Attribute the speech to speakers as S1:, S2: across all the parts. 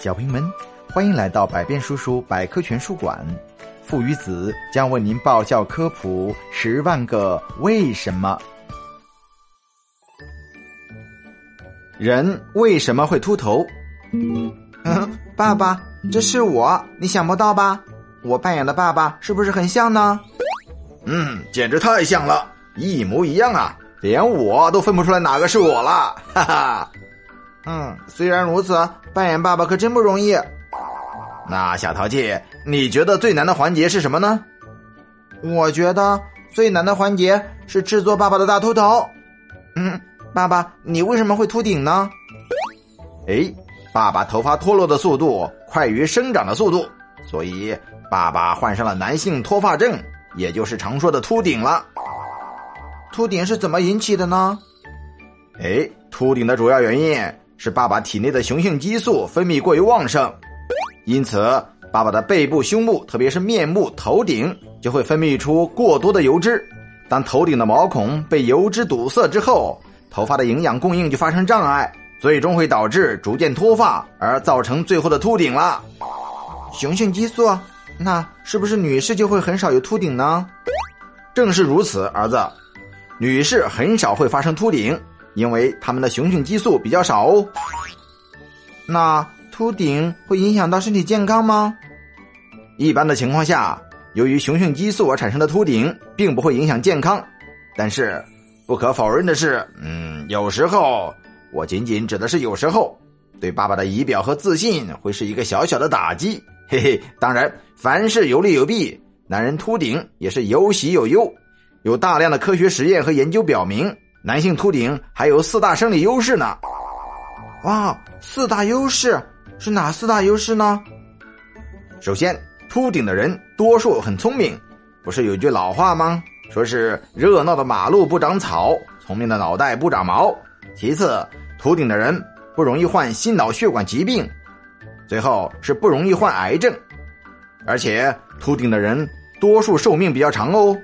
S1: 小朋友们，欢迎来到百变叔叔百科全书馆。父与子将为您爆笑科普十万个为什么。人为什么会秃头？
S2: 嗯，爸爸，这是我，你想不到吧？我扮演的爸爸是不是很像呢？
S3: 嗯，简直太像了，一模一样啊！连我都分不出来哪个是我了，哈哈。
S2: 嗯，虽然如此，扮演爸爸可真不容易。
S3: 那小淘气，你觉得最难的环节是什么呢？
S2: 我觉得最难的环节是制作爸爸的大秃头。嗯，爸爸，你为什么会秃顶呢？
S3: 哎，爸爸头发脱落的速度快于生长的速度，所以爸爸患上了男性脱发症，也就是常说的秃顶了。
S2: 秃顶是怎么引起的呢？
S3: 哎，秃顶的主要原因。是爸爸体内的雄性激素分泌过于旺盛，因此爸爸的背部、胸部，特别是面部、头顶就会分泌出过多的油脂。当头顶的毛孔被油脂堵塞之后，头发的营养供应就发生障碍，最终会导致逐渐脱发，而造成最后的秃顶了。
S2: 雄性激素，那是不是女士就会很少有秃顶呢？
S3: 正是如此，儿子，女士很少会发生秃顶。因为他们的雄性激素比较少哦。
S2: 那秃顶会影响到身体健康吗？
S3: 一般的情况下，由于雄性激素而产生的秃顶并不会影响健康。但是不可否认的是，嗯，有时候我仅仅指的是有时候，对爸爸的仪表和自信会是一个小小的打击。嘿嘿，当然凡事有利有弊，男人秃顶也是有喜有忧。有大量的科学实验和研究表明。男性秃顶还有四大生理优势呢。
S2: 哇，四大优势是哪四大优势呢？
S3: 首先，秃顶的人多数很聪明，不是有句老话吗？说是热闹的马路不长草，聪明的脑袋不长毛。其次，秃顶的人不容易患心脑血管疾病，最后是不容易患癌症，而且秃顶的人多数寿命比较长哦。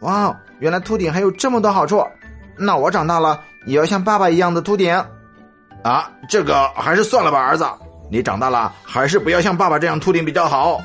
S2: 哇，原来秃顶还有这么多好处。那我长大了也要像爸爸一样的秃顶，
S3: 啊，这个还是算了吧，儿子，你长大了还是不要像爸爸这样秃顶比较好。